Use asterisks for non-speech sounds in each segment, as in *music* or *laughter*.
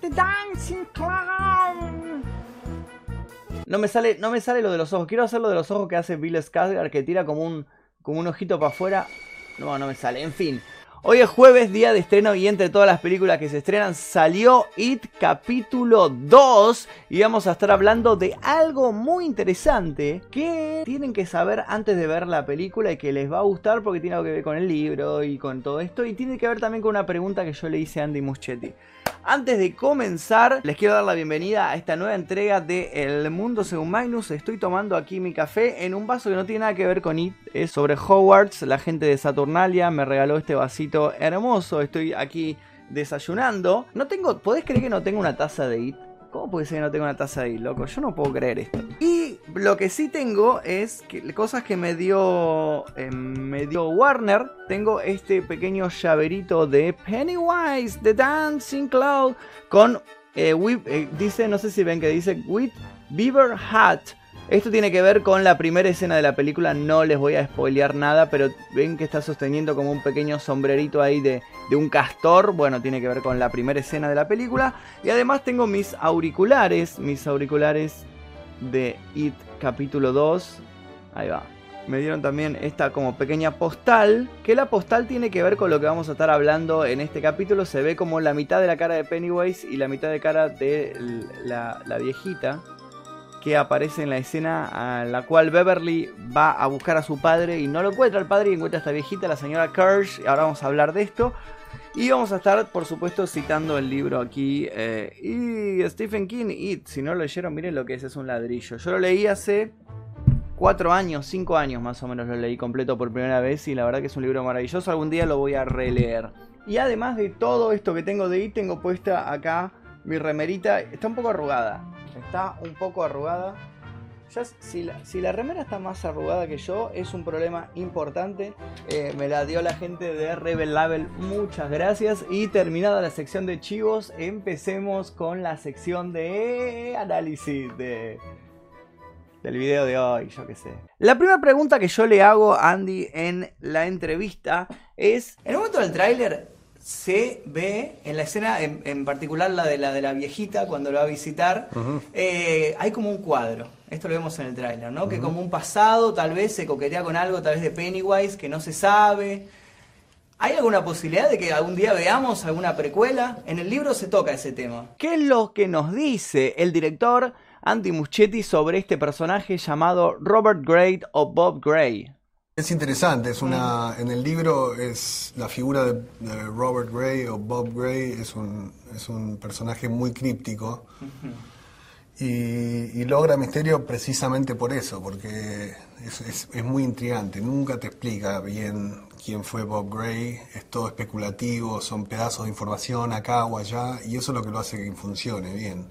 The dancing clown. No me sale, no me sale lo de los ojos. Quiero hacer lo de los ojos que hace Bill Skarsgård, que tira como un, como un ojito para afuera. No, no me sale. En fin. Hoy es jueves, día de estreno y entre todas las películas que se estrenan salió It capítulo 2 y vamos a estar hablando de algo muy interesante que tienen que saber antes de ver la película y que les va a gustar porque tiene algo que ver con el libro y con todo esto y tiene que ver también con una pregunta que yo le hice a Andy Muschietti. Antes de comenzar, les quiero dar la bienvenida a esta nueva entrega de El Mundo Según Magnus. Estoy tomando aquí mi café en un vaso que no tiene nada que ver con IT. Es sobre Hogwarts. La gente de Saturnalia me regaló este vasito hermoso. Estoy aquí desayunando. No tengo, ¿podés creer que no tengo una taza de IT? ¿Cómo puede ser que no tengo una taza de IT, loco? Yo no puedo creer esto. Y lo que sí tengo es cosas que me dio, eh, me dio Warner. Tengo este pequeño llaverito de Pennywise, The Dancing Cloud, con, eh, eh, dice, no sé si ven que dice, with Beaver Hat. Esto tiene que ver con la primera escena de la película, no les voy a spoilear nada, pero ven que está sosteniendo como un pequeño sombrerito ahí de, de, un castor, bueno, tiene que ver con la primera escena de la película. Y además tengo mis auriculares, mis auriculares de It capítulo 2, ahí va. Me dieron también esta como pequeña postal, que la postal tiene que ver con lo que vamos a estar hablando en este capítulo. Se ve como la mitad de la cara de Pennywise y la mitad de cara de la, la viejita que aparece en la escena a la cual Beverly va a buscar a su padre y no lo encuentra al padre y encuentra a esta viejita, la señora Kirsch. Ahora vamos a hablar de esto. Y vamos a estar, por supuesto, citando el libro aquí. Eh, y Stephen King, y si no lo leyeron, miren lo que es, es un ladrillo. Yo lo leí hace cuatro años, cinco años más o menos lo leí completo por primera vez y la verdad que es un libro maravilloso. Algún día lo voy a releer. Y además de todo esto que tengo de It, tengo puesta acá mi remerita. Está un poco arrugada. Está un poco arrugada. Si, la, si, la, remera está más arrugada que yo, es un problema importante. Eh, me la dio la gente de Rebel Label. Muchas gracias. Y terminada la sección de chivos, empecemos con la sección de análisis de, del video de hoy, yo qué sé. La primera pregunta que yo le hago a Andy en la entrevista es, en el momento del tráiler, se ve en la escena, en, particular la de la de la viejita cuando lo va a visitar, eh, hay como un cuadro. Esto lo vemos en el tráiler, ¿no? Que como un pasado, tal vez se coquetea con algo, tal vez de Pennywise, que no se sabe. ¿Hay alguna posibilidad de que algún día veamos alguna precuela? En el libro se toca ese tema. ¿Qué es lo que nos dice el director Andy Muschietti sobre este personaje llamado Robert Gray o Bob Gray? Es interesante, es una, en el libro es la figura de, Robert Gray o Bob Gray es un, es un personaje muy críptico y, logra misterio precisamente por eso, porque es, es, muy intrigante, nunca te explica bien quién fue Bob Gray, es todo especulativo, son pedazos de información acá o allá, y eso es lo que lo hace que funcione bien.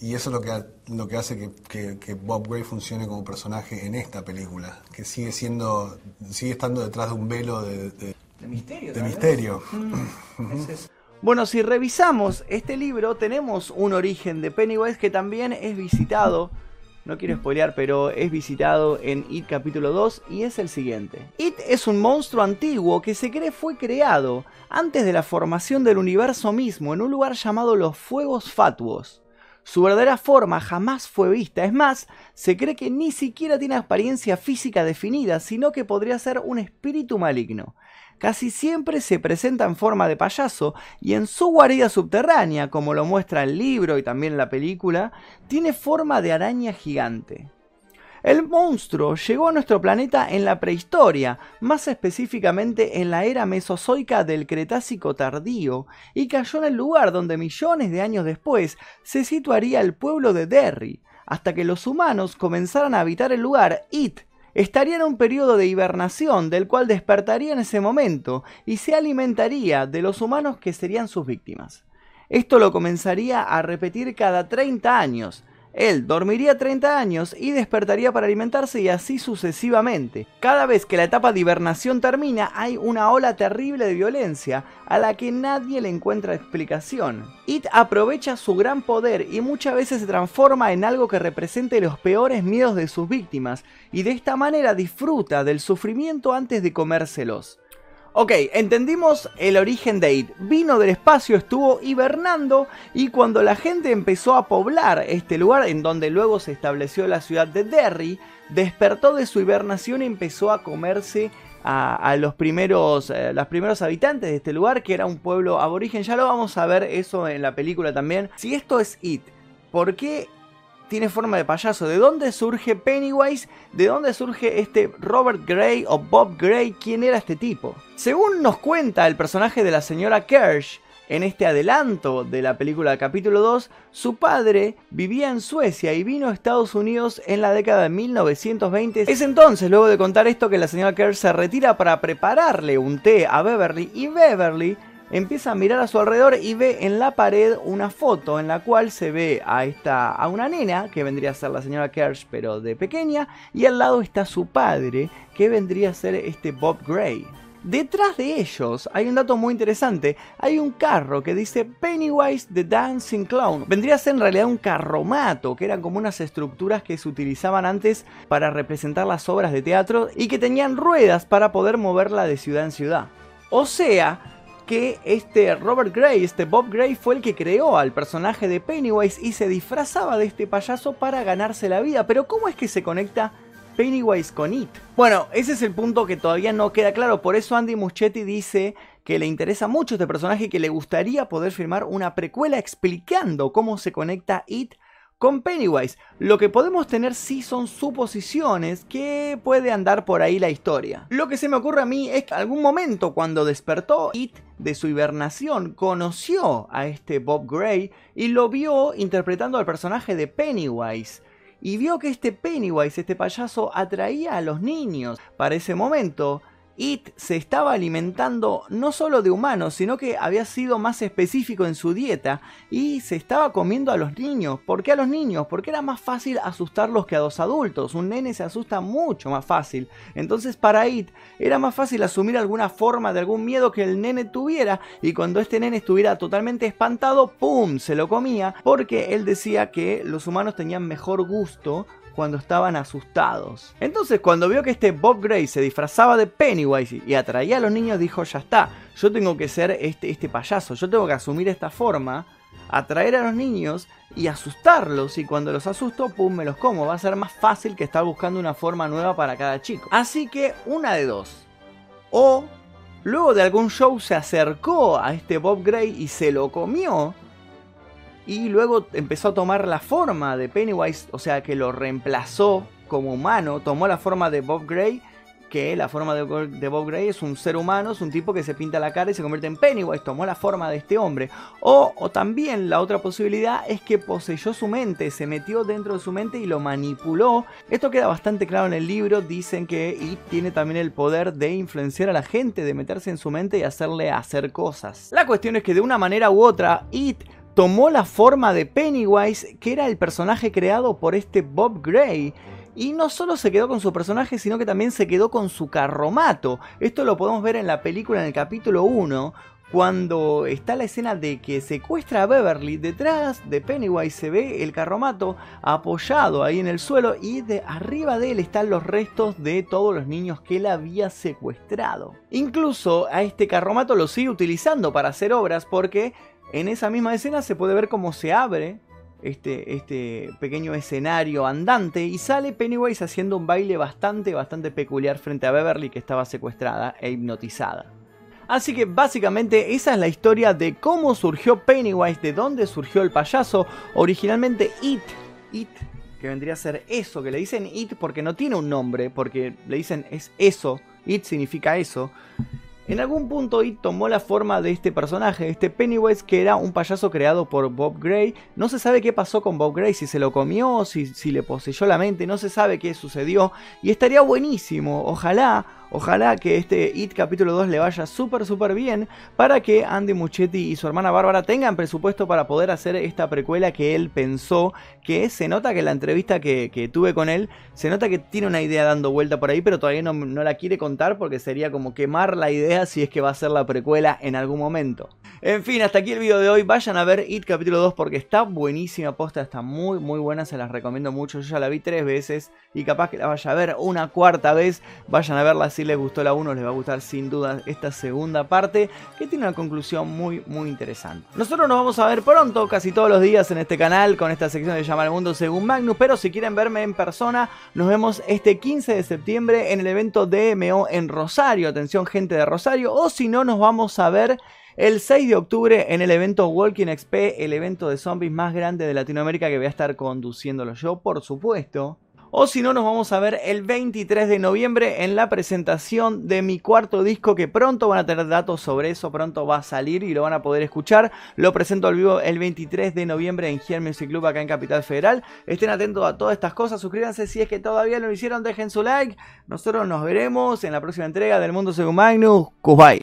Y eso es lo que, lo que hace que, que, Bob Gray funcione como personaje en esta película, que sigue siendo, sigue estando detrás de un velo de, de, misterio. De misterio. *clears throat* Bueno, si revisamos este libro, tenemos un origen de Pennywise que también es visitado, no quiero spoilear, pero es visitado en It capítulo 2 y es el siguiente. It es un monstruo antiguo que se cree fue creado antes de la formación del universo mismo en un lugar llamado los Fuegos Fatuos. Su verdadera forma jamás fue vista, es más, se cree que ni siquiera tiene apariencia física definida, sino que podría ser un espíritu maligno casi siempre se presenta en forma de payaso y en su guarida subterránea, como lo muestra el libro y también la película, tiene forma de araña gigante. El monstruo llegó a nuestro planeta en la prehistoria, más específicamente en la era mesozoica del Cretácico tardío, y cayó en el lugar donde millones de años después se situaría el pueblo de Derry, hasta que los humanos comenzaran a habitar el lugar It, estaría en un periodo de hibernación del cual despertaría en ese momento y se alimentaría de los humanos que serían sus víctimas. Esto lo comenzaría a repetir cada 30 años, él dormiría 30 años y despertaría para alimentarse y así sucesivamente. Cada vez que la etapa de hibernación termina hay una ola terrible de violencia a la que nadie le encuentra explicación. It aprovecha su gran poder y muchas veces se transforma en algo que represente los peores miedos de sus víctimas y de esta manera disfruta del sufrimiento antes de comérselos. Ok, entendimos el origen de It. Vino del espacio, estuvo hibernando y cuando la gente empezó a poblar este lugar en donde luego se estableció la ciudad de Derry, despertó de su hibernación y empezó a comerse a, los primeros, eh, los primeros habitantes de este lugar, que era un pueblo aborigen. Ya lo vamos a ver eso en la película también. Si esto es It, ¿por qué tiene forma de payaso? ¿De dónde surge Pennywise? ¿De dónde surge este Robert Gray o Bob Gray? ¿Quién era este tipo? Según nos cuenta el personaje de la señora Kersh, en este adelanto de la película capítulo 2, su padre vivía en Suecia y vino a Estados Unidos en la década de 1920. Es entonces, luego de contar esto, que la señora Kerr se retira para prepararle un té a Beverly y Beverly empieza a mirar a su alrededor y ve en la pared una foto en la cual se ve a esta a una nena que vendría a ser la señora Kersh pero de pequeña y al lado está su padre que vendría a ser este Bob Gray. Detrás de ellos hay un dato muy interesante. Hay un carro que dice Pennywise the Dancing Clown. Vendría a ser en realidad un carromato, que eran como unas estructuras que se utilizaban antes para representar las obras de teatro y que tenían ruedas para poder moverla de ciudad en ciudad. O sea, que este Robert Gray, este Bob Gray, fue el que creó al personaje de Pennywise y se disfrazaba de este payaso para ganarse la vida. Pero ¿cómo es que se conecta Pennywise con It. Bueno, ese es el punto que todavía no queda claro, por eso Andy Muschietti dice que le interesa mucho este personaje y que le gustaría poder firmar una precuela explicando cómo se conecta It con Pennywise. Lo que podemos tener sí son suposiciones que puede andar por ahí la historia. Lo que se me ocurre a mí es que algún momento cuando despertó It de su hibernación conoció a este Bob Gray y lo vio interpretando al personaje de Pennywise y vio que este Pennywise, este payaso, atraía a los niños. Para ese momento, It se estaba alimentando no solo de humanos, sino que había sido más específico en su dieta y se estaba comiendo a los niños. ¿Por qué a los niños? Porque era más fácil asustarlos que a los adultos. Un nene se asusta mucho más fácil. Entonces para It era más fácil asumir alguna forma de algún miedo que el nene tuviera y cuando este nene estuviera totalmente espantado, ¡pum! se lo comía porque él decía que los humanos tenían mejor gusto cuando estaban asustados. Entonces cuando vio que este Bob Gray se disfrazaba de Pennywise y atraía a los niños, dijo, ya está, yo tengo que ser este, este payaso, yo tengo que asumir esta forma, atraer a los niños y asustarlos y cuando los asusto, pum, me los como. Va a ser más fácil que estar buscando una forma nueva para cada chico. Así que una de dos. O luego de algún show se acercó a este Bob Gray y se lo comió y luego empezó a tomar la forma de Pennywise, o sea que lo reemplazó como humano, tomó la forma de Bob Gray, que la forma de, Bob Gray es un ser humano, es un tipo que se pinta la cara y se convierte en Pennywise, tomó la forma de este hombre. O, también la otra posibilidad es que poseyó su mente, se metió dentro de su mente y lo manipuló. Esto queda bastante claro en el libro, dicen que It tiene también el poder de influenciar a la gente, de meterse en su mente y hacerle hacer cosas. La cuestión es que de una manera u otra, It tomó la forma de Pennywise, que era el personaje creado por este Bob Gray. Y no solo se quedó con su personaje, sino que también se quedó con su carromato. Esto lo podemos ver en la película en el capítulo 1, cuando está la escena de que secuestra a Beverly, detrás de Pennywise se ve el carromato apoyado ahí en el suelo y de arriba de él están los restos de todos los niños que él había secuestrado. Incluso a este carromato lo sigue utilizando para hacer obras porque en esa misma escena se puede ver cómo se abre este, este pequeño escenario andante y sale Pennywise haciendo un baile bastante, bastante peculiar frente a Beverly que estaba secuestrada e hipnotizada. Así que básicamente esa es la historia de cómo surgió Pennywise, de dónde surgió el payaso. Originalmente It, It, que vendría a ser eso, que le dicen It porque no tiene un nombre, porque le dicen es eso, It significa eso. En algún punto It tomó la forma de este personaje, este Pennywise que era un payaso creado por Bob Gray. No se sabe qué pasó con Bob Gray, si se lo comió, si, si le poseyó la mente, no se sabe qué sucedió. Y estaría buenísimo, ojalá Ojalá que este It capítulo 2 le vaya súper súper bien para que Andy Muchetti y su hermana Bárbara tengan presupuesto para poder hacer esta precuela que él pensó, que se nota que la entrevista que, tuve con él, se nota que tiene una idea dando vuelta por ahí, pero todavía no, no la quiere contar porque sería como quemar la idea si es que va a ser la precuela en algún momento. En fin, hasta aquí el video de hoy. Vayan a ver It capítulo 2 porque está buenísima posta, está muy muy buena, se las recomiendo mucho. Yo ya la vi tres veces y capaz que la vaya a ver una cuarta vez. Vayan a verla si les gustó la 1 les va a gustar sin duda esta segunda parte que tiene una conclusión muy muy interesante. Nosotros nos vamos a ver pronto, casi todos los días en este canal con esta sección de Llamar al Mundo según Magnus, pero si quieren verme en persona nos vemos este 15 de septiembre en el evento DMO en Rosario, atención gente de Rosario, o si no nos vamos a ver el 6 de octubre en el evento Walking XP, el evento de zombies más grande de Latinoamérica que voy a estar conduciéndolo yo, por supuesto. O si no, nos vamos a ver el 23 de noviembre en la presentación de mi cuarto disco que pronto van a tener datos sobre eso, pronto va a salir y lo van a poder escuchar. Lo presento al vivo el 23 de noviembre en Here Music Club acá en Capital Federal. Estén atentos a todas estas cosas, suscríbanse si es que todavía no lo hicieron, dejen su like. Nosotros nos veremos en la próxima entrega del Mundo Según Magnus. Goodbye.